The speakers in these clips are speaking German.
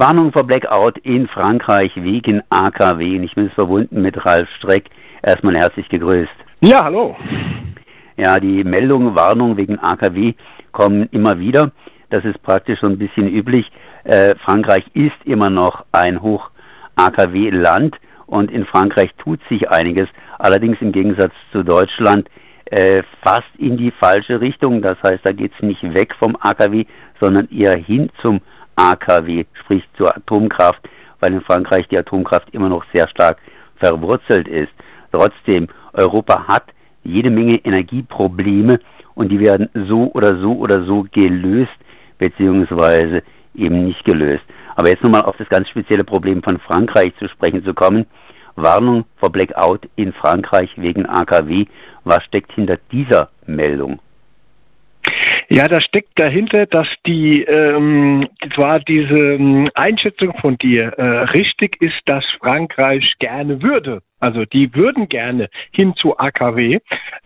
Warnung vor Blackout in Frankreich wegen AKW. Und ich bin verbunden mit Ralf Streck. Erstmal herzlich gegrüßt. Ja, hallo. Ja, die Meldungen, Warnungen wegen AKW kommen immer wieder. Das ist praktisch so ein bisschen üblich. Äh, Frankreich ist immer noch ein Hoch-AKW-Land und in Frankreich tut sich einiges. Allerdings im Gegensatz zu Deutschland äh, fast in die falsche Richtung. Das heißt, da geht es nicht weg vom AKW, sondern eher hin zum AKW, sprich zur Atomkraft, weil in Frankreich die Atomkraft immer noch sehr stark verwurzelt ist. Trotzdem, Europa hat jede Menge Energieprobleme und die werden so oder so oder so gelöst, beziehungsweise eben nicht gelöst. Aber jetzt nochmal auf das ganz spezielle Problem von Frankreich zu sprechen zu kommen. Warnung vor Blackout in Frankreich wegen AKW. Was steckt hinter dieser Meldung? Ja, da steckt dahinter, dass die ähm, zwar diese ähm, Einschätzung von dir äh, richtig ist, dass Frankreich gerne würde also die würden gerne hin zu AKW.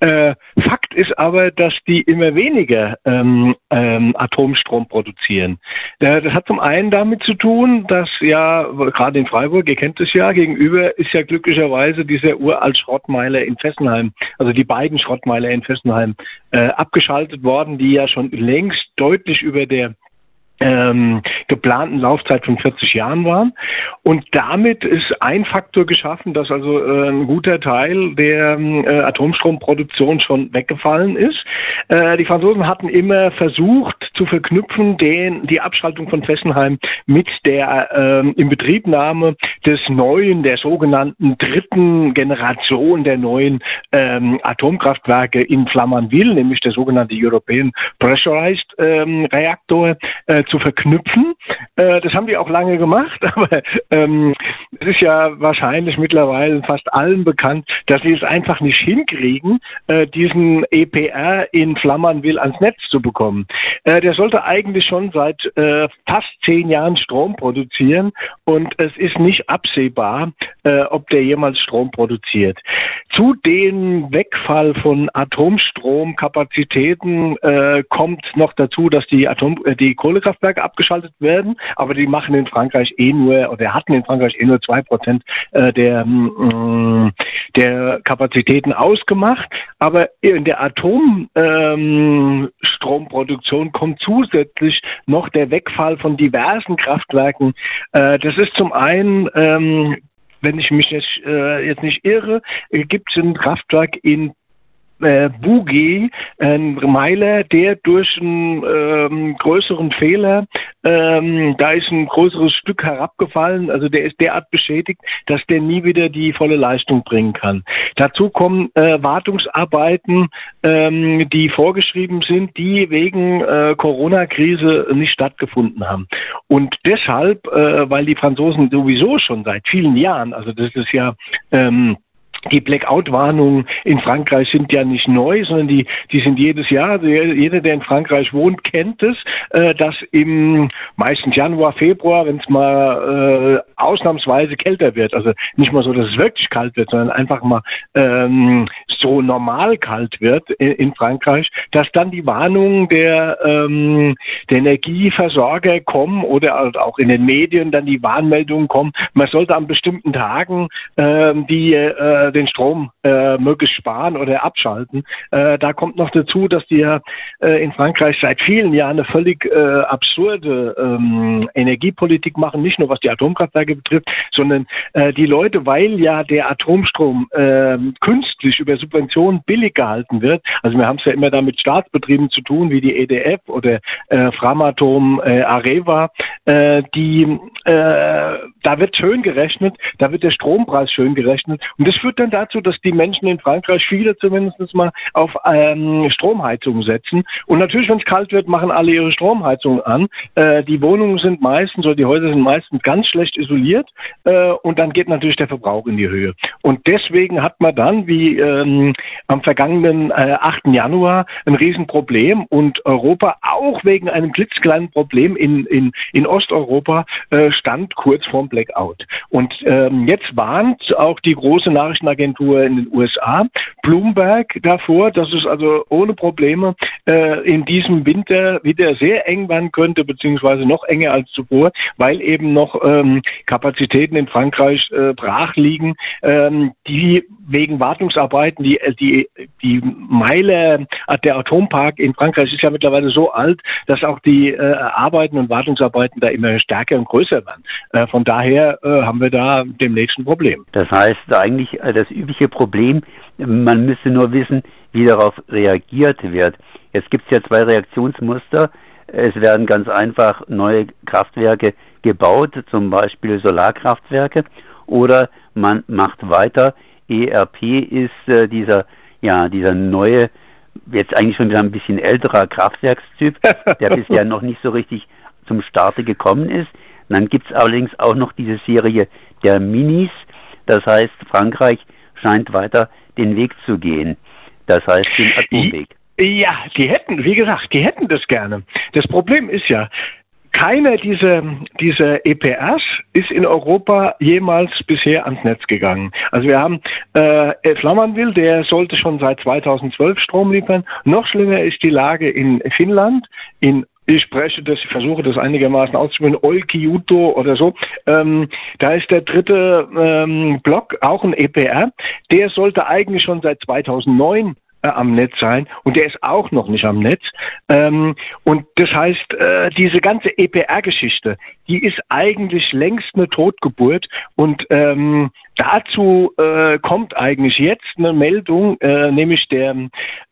Äh, Fakt ist aber, dass die immer weniger ähm, ähm, Atomstrom produzieren. Äh, das hat zum einen damit zu tun, dass ja gerade in Freiburg, ihr kennt es ja, gegenüber ist ja glücklicherweise dieser uralt Schrottmeiler in Fessenheim, also die beiden Schrottmeiler in Fessenheim, äh, abgeschaltet worden, die ja schon längst deutlich über der ähm, geplanten Laufzeit von 40 Jahren waren. Und damit ist ein Faktor geschaffen, dass also äh, ein guter Teil der äh, Atomstromproduktion schon weggefallen ist. Äh, die Franzosen hatten immer versucht zu verknüpfen den, die Abschaltung von Fessenheim mit der äh, Inbetriebnahme des neuen, der sogenannten dritten Generation der neuen ähm, Atomkraftwerke in Flamanville, nämlich der sogenannte European Pressurized ähm, Reaktor, äh, zu verknüpfen. Äh, das haben die auch lange gemacht, aber ähm, es ist ja wahrscheinlich mittlerweile fast allen bekannt, dass sie es einfach nicht hinkriegen, äh, diesen EPR in Flammernville ans Netz zu bekommen. Äh, der sollte eigentlich schon seit äh, fast zehn Jahren Strom produzieren und es ist nicht absehbar, äh, ob der jemals Strom produziert. Zu dem Wegfall von Atomstromkapazitäten äh, kommt noch dazu, dass die Atom äh, die Kohlekraft Kraftwerke abgeschaltet werden, aber die machen in Frankreich eh nur oder hatten in Frankreich eh nur zwei Prozent äh, der mm, der Kapazitäten ausgemacht. Aber in der Atomstromproduktion ähm, kommt zusätzlich noch der Wegfall von diversen Kraftwerken. Äh, das ist zum einen ähm, wenn ich mich jetzt, äh, jetzt nicht irre, gibt es ein Kraftwerk in äh, Bugey, ein Meiler, der durch einen ähm, größeren Fehler, ähm, da ist ein größeres Stück herabgefallen, also der ist derart beschädigt, dass der nie wieder die volle Leistung bringen kann. Dazu kommen äh, Wartungsarbeiten, ähm, die vorgeschrieben sind, die wegen äh, Corona-Krise nicht stattgefunden haben. Und deshalb, äh, weil die Franzosen sowieso schon seit vielen Jahren, also das ist ja ähm, die Blackout-Warnungen in Frankreich sind ja nicht neu, sondern die, die sind jedes Jahr, jeder, der in Frankreich wohnt, kennt es, äh, dass im meistens Januar, Februar, wenn es mal äh, ausnahmsweise kälter wird, also nicht mal so, dass es wirklich kalt wird, sondern einfach mal ähm, so normal kalt wird in, in Frankreich, dass dann die Warnungen der, ähm, der Energieversorger kommen oder auch in den Medien dann die Warnmeldungen kommen, man sollte an bestimmten Tagen ähm, die äh, den Strom äh, möglichst sparen oder abschalten. Äh, da kommt noch dazu, dass die ja äh, in Frankreich seit vielen Jahren eine völlig äh, absurde ähm, Energiepolitik machen, nicht nur was die Atomkraftwerke betrifft, sondern äh, die Leute, weil ja der Atomstrom äh, künstlich über Subventionen billig gehalten wird, also wir haben es ja immer da mit Staatsbetrieben zu tun, wie die EDF oder äh, Framatom, äh, Areva, äh, die äh, da wird schön gerechnet, da wird der Strompreis schön gerechnet. Und das führt dann dazu, dass die Menschen in Frankreich viele zumindest mal auf ähm, Stromheizung setzen. Und natürlich, wenn es kalt wird, machen alle ihre Stromheizung an. Äh, die Wohnungen sind meistens oder die Häuser sind meistens ganz schlecht isoliert äh, und dann geht natürlich der Verbrauch in die Höhe. Und deswegen hat man dann, wie ähm, am vergangenen äh, 8. Januar, ein Riesenproblem und Europa auch wegen einem klitzekleinen Problem in, in, in Osteuropa äh, stand kurz vorm Blackout. Und ähm, jetzt warnt auch die große Nachrichtenagentur in den USA, Bloomberg, davor, dass es also ohne Probleme äh, in diesem Winter wieder sehr eng werden könnte, beziehungsweise noch enger als zuvor, weil eben noch ähm, Kapazitäten in Frankreich äh, brach liegen, ähm, die wegen Wartungsarbeiten, die, die, die Meile, äh, der Atompark in Frankreich ist ja mittlerweile so alt, dass auch die äh, Arbeiten und Wartungsarbeiten da immer stärker und größer werden. Äh, von daher äh, haben wir da demnächst ein Problem. Das heißt eigentlich äh, das übliche Problem, man müsste nur wissen, wie darauf reagiert wird. Jetzt gibt es ja zwei Reaktionsmuster. Es werden ganz einfach neue Kraftwerke gebaut, zum Beispiel Solarkraftwerke, oder man macht weiter. ERP ist äh, dieser, ja, dieser neue, jetzt eigentlich schon wieder ein bisschen älterer Kraftwerkstyp, der bisher noch nicht so richtig zum Starte gekommen ist. Und dann gibt es allerdings auch noch diese Serie der Minis. Das heißt, Frankreich scheint weiter den Weg zu gehen. Das heißt, den Atomweg. Ja, die hätten, wie gesagt, die hätten das gerne. Das Problem ist ja, keiner dieser, dieser EPRs ist in Europa jemals bisher ans Netz gegangen. Also wir haben äh, Flamanville, der sollte schon seit 2012 Strom liefern. Noch schlimmer ist die Lage in Finnland, in ich spreche das, ich versuche das einigermaßen auszusprechen, Olkiuto oder so. Ähm, da ist der dritte ähm, Block auch ein EPR. Der sollte eigentlich schon seit 2009 äh, am Netz sein und der ist auch noch nicht am Netz. Ähm, und das heißt, äh, diese ganze EPR-Geschichte, die ist eigentlich längst eine Totgeburt und ähm, dazu äh, kommt eigentlich jetzt eine Meldung, äh, nämlich der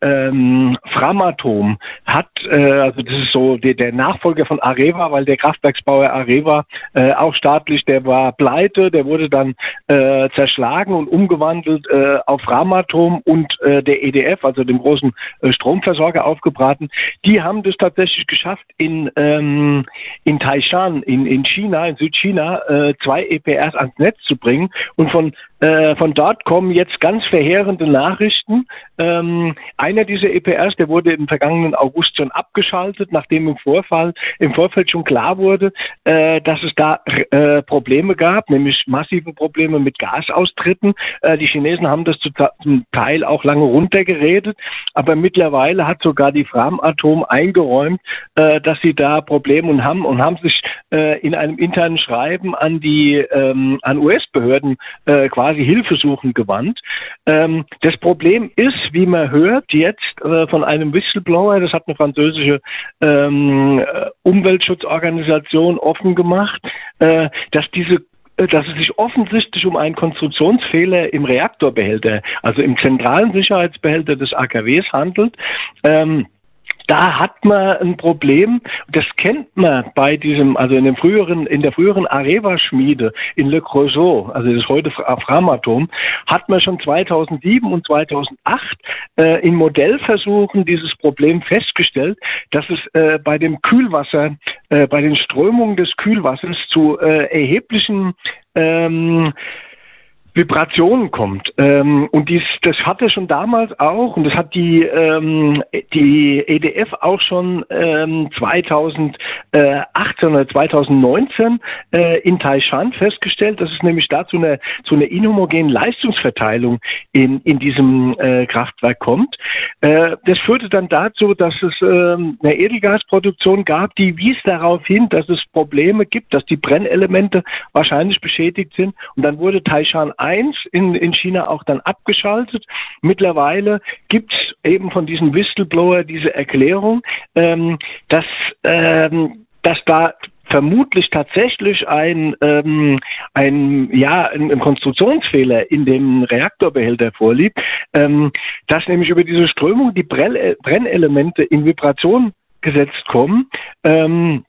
ähm, Framatom hat, äh, also das ist so der, der Nachfolger von Areva, weil der Kraftwerksbauer Areva äh, auch staatlich, der war pleite, der wurde dann äh, zerschlagen und umgewandelt äh, auf Framatom und äh, der EDF, also dem großen äh, Stromversorger aufgebraten. Die haben das tatsächlich geschafft in ähm, in Taishan, in in China, in Südchina, äh, zwei EPRs ans Netz zu bringen und von äh, von dort kommen jetzt ganz verheerende Nachrichten. Ähm, einer dieser EPRs, der wurde im vergangenen August schon abgeschaltet, nachdem im Vorfall, im Vorfeld schon klar wurde, äh, dass es da äh, Probleme gab, nämlich massive Probleme mit Gasaustritten. Äh, die Chinesen haben das zum Teil auch lange runtergeredet, aber mittlerweile hat sogar die Framatom eingeräumt, äh, dass sie da Probleme haben und haben sich äh, in einem internen Schreiben an die ähm, an US-Behörden äh, quasi Hilfesuchen gewandt. Ähm, das Problem ist, wie man hört, jetzt äh, von einem Whistleblower, das hat eine französische ähm, äh, Umweltschutzorganisation offen gemacht, äh, dass diese äh, dass es sich offensichtlich um einen Konstruktionsfehler im Reaktorbehälter, also im zentralen Sicherheitsbehälter des AKWs handelt. Ähm, da hat man ein Problem. Das kennt man bei diesem, also in dem früheren, in der früheren Areva-Schmiede in Le Creusot, also das ist heute Framatom, hat man schon 2007 und 2008 äh, in Modellversuchen dieses Problem festgestellt, dass es äh, bei dem Kühlwasser, äh, bei den Strömungen des Kühlwassers zu äh, erheblichen ähm, Vibrationen kommt. Ähm, und dies, das hatte schon damals auch, und das hat die, ähm, die EDF auch schon ähm, 2018 oder 2019 äh, in Taishan festgestellt, dass es nämlich dazu eine, zu einer inhomogenen Leistungsverteilung in, in diesem äh, Kraftwerk kommt. Äh, das führte dann dazu, dass es ähm, eine Edelgasproduktion gab, die wies darauf hin, dass es Probleme gibt, dass die Brennelemente wahrscheinlich beschädigt sind. Und dann wurde Taishan 1 in, in China auch dann abgeschaltet. Mittlerweile gibt es eben von diesem Whistleblower diese Erklärung, ähm, dass, ähm, dass da vermutlich tatsächlich ein, ähm, ein ja ein, ein, Konstruktionsfehler in dem Reaktorbehälter vorliegt, ähm, dass nämlich über diese Strömung die Brennelemente in Vibration gesetzt kommen. Ähm,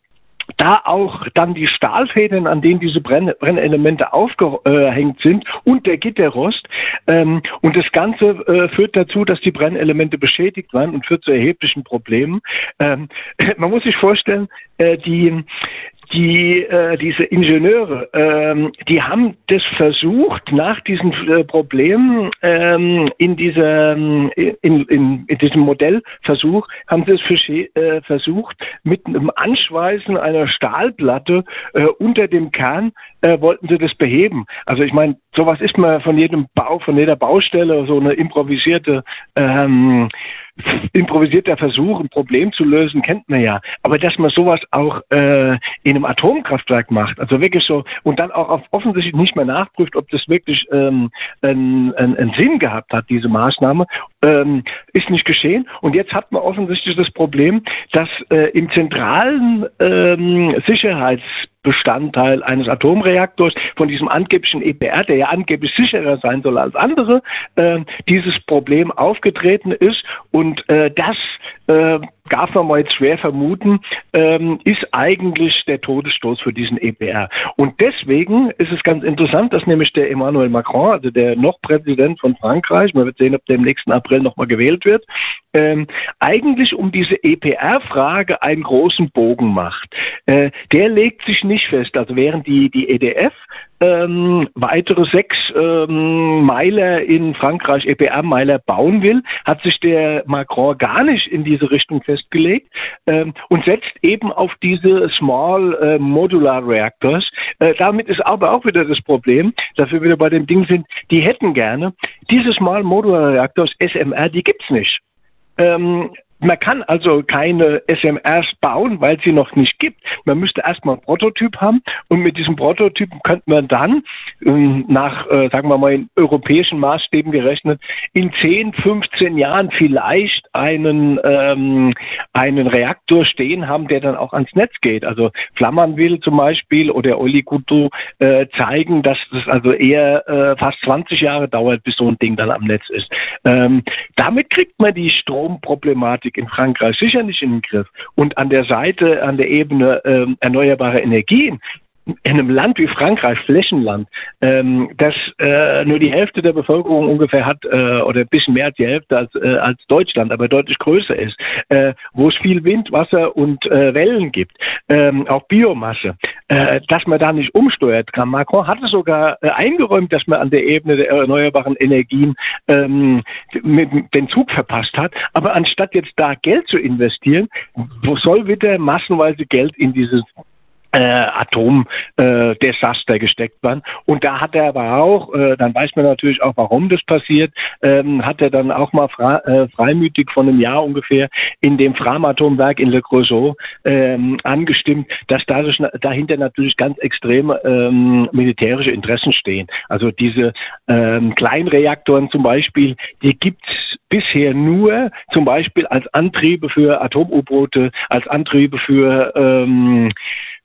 da auch dann die Stahlfäden, an denen diese Brenn Brennelemente aufgehängt sind und der Gitterrost. Ähm, und das Ganze äh, führt dazu, dass die Brennelemente beschädigt werden und führt zu erheblichen Problemen. Ähm, man muss sich vorstellen, äh, die, die äh, diese Ingenieure, ähm, die haben das versucht nach diesen äh, Problemen ähm, in diesem in, in, in diesem Modellversuch haben sie es äh, versucht mit einem Anschweißen einer Stahlplatte äh, unter dem Kern äh, wollten sie das beheben. Also ich meine, sowas ist man von jedem Bau, von jeder Baustelle so eine improvisierte ähm, improvisierter Versuch, ein Problem zu lösen, kennt man ja. Aber dass man sowas auch äh, in einem Atomkraftwerk macht, also wirklich so, und dann auch auf, offensichtlich nicht mehr nachprüft, ob das wirklich ähm, einen, einen, Sinn gehabt hat, diese Maßnahme, ähm, ist nicht geschehen. Und jetzt hat man offensichtlich das Problem, dass äh, im zentralen ähm, Sicherheits Bestandteil eines Atomreaktors von diesem angeblichen EPR, der ja angeblich sicherer sein soll als andere, äh, dieses Problem aufgetreten ist und äh, das äh, darf man mal jetzt schwer vermuten, ähm, ist eigentlich der Todesstoß für diesen EPR. Und deswegen ist es ganz interessant, dass nämlich der Emmanuel Macron, also der noch Präsident von Frankreich, man wird sehen, ob der im nächsten April nochmal gewählt wird, ähm, eigentlich um diese EPR-Frage einen großen Bogen macht. Äh, der legt sich nicht fest. Also während die, die EDF ähm, weitere sechs ähm, Meiler in Frankreich, EPR-Meiler bauen will, hat sich der Macron gar nicht in diese Richtung festgelegt ähm, und setzt eben auf diese Small äh, Modular Reactors. Äh, damit ist aber auch wieder das Problem, dass wir wieder bei dem Ding sind, die hätten gerne diese Small Modular Reactors, SMR, die gibt's nicht. Ähm, man kann also keine SMRs bauen, weil sie noch nicht gibt. Man müsste erstmal einen Prototyp haben und mit diesem Prototyp könnte man dann ähm, nach, äh, sagen wir mal, in europäischen Maßstäben gerechnet, in 10, 15 Jahren vielleicht einen, ähm, einen Reaktor stehen haben, der dann auch ans Netz geht. Also Flammernwil zum Beispiel oder Olikuto äh, zeigen, dass das also eher äh, fast 20 Jahre dauert, bis so ein Ding dann am Netz ist. Ähm, damit kriegt man die Stromproblematik Politik in Frankreich sicher nicht in den Griff. Und an der Seite, an der Ebene äh, erneuerbare Energien, in einem Land wie Frankreich, Flächenland, ähm, das äh, nur die Hälfte der Bevölkerung ungefähr hat äh, oder ein bisschen mehr als die Hälfte als, äh, als Deutschland, aber deutlich größer ist, äh, wo es viel Wind, Wasser und äh, Wellen gibt, ähm, auch Biomasse, dass man da nicht umsteuert kann. Macron hatte sogar äh, eingeräumt, dass man an der Ebene der erneuerbaren Energien ähm, mit, den Zug verpasst hat, aber anstatt jetzt da Geld zu investieren, wo soll wieder massenweise Geld in dieses äh, Atomdesaster äh, gesteckt waren. Und da hat er aber auch, äh, dann weiß man natürlich auch, warum das passiert, ähm, hat er dann auch mal äh, freimütig von einem Jahr ungefähr in dem Framatomwerk in Le Creusot ähm, angestimmt, dass dadurch, dahinter natürlich ganz extreme ähm, militärische Interessen stehen. Also diese ähm, Kleinreaktoren zum Beispiel, die gibt's bisher nur zum Beispiel als Antriebe für Atom-U-Boote, als Antriebe für ähm,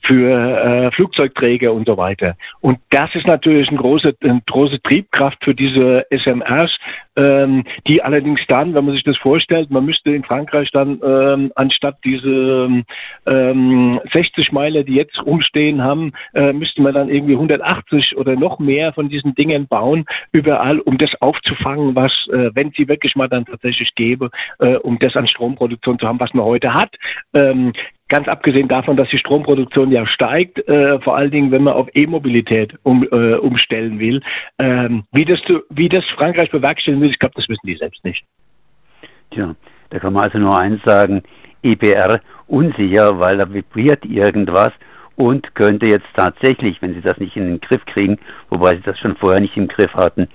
für äh, Flugzeugträger und so weiter. Und das ist natürlich eine große, eine große Triebkraft für diese SMRs, ähm, die allerdings dann, wenn man sich das vorstellt, man müsste in Frankreich dann ähm, anstatt diese ähm, 60 Meiler, die jetzt rumstehen haben, äh, müsste man dann irgendwie 180 oder noch mehr von diesen Dingen bauen, überall, um das aufzufangen, was, äh, wenn sie wirklich mal dann tatsächlich gäbe, äh, um das an Stromproduktion zu haben, was man heute hat. Ähm, Ganz abgesehen davon, dass die Stromproduktion ja steigt, äh, vor allen Dingen, wenn man auf E-Mobilität um, äh, umstellen will. Ähm, wie, das, wie das Frankreich bewerkstelligen will, ich glaube, das wissen die selbst nicht. Tja, da kann man also nur eins sagen, EPR unsicher, weil da vibriert irgendwas und könnte jetzt tatsächlich, wenn sie das nicht in den Griff kriegen, wobei sie das schon vorher nicht im Griff hatten,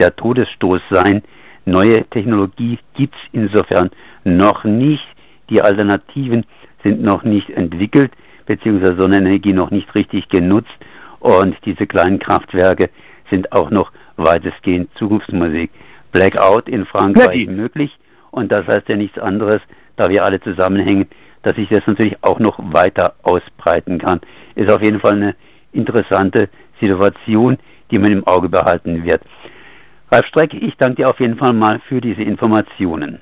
der Todesstoß sein. Neue Technologie gibt's insofern noch nicht. Die Alternativen sind noch nicht entwickelt, beziehungsweise Sonnenenergie noch nicht richtig genutzt und diese kleinen Kraftwerke sind auch noch weitestgehend Zukunftsmusik. Blackout in Frankreich möglich und das heißt ja nichts anderes, da wir alle zusammenhängen, dass sich das natürlich auch noch weiter ausbreiten kann. Ist auf jeden Fall eine interessante Situation, die man im Auge behalten wird. Ralf Streck, ich danke dir auf jeden Fall mal für diese Informationen.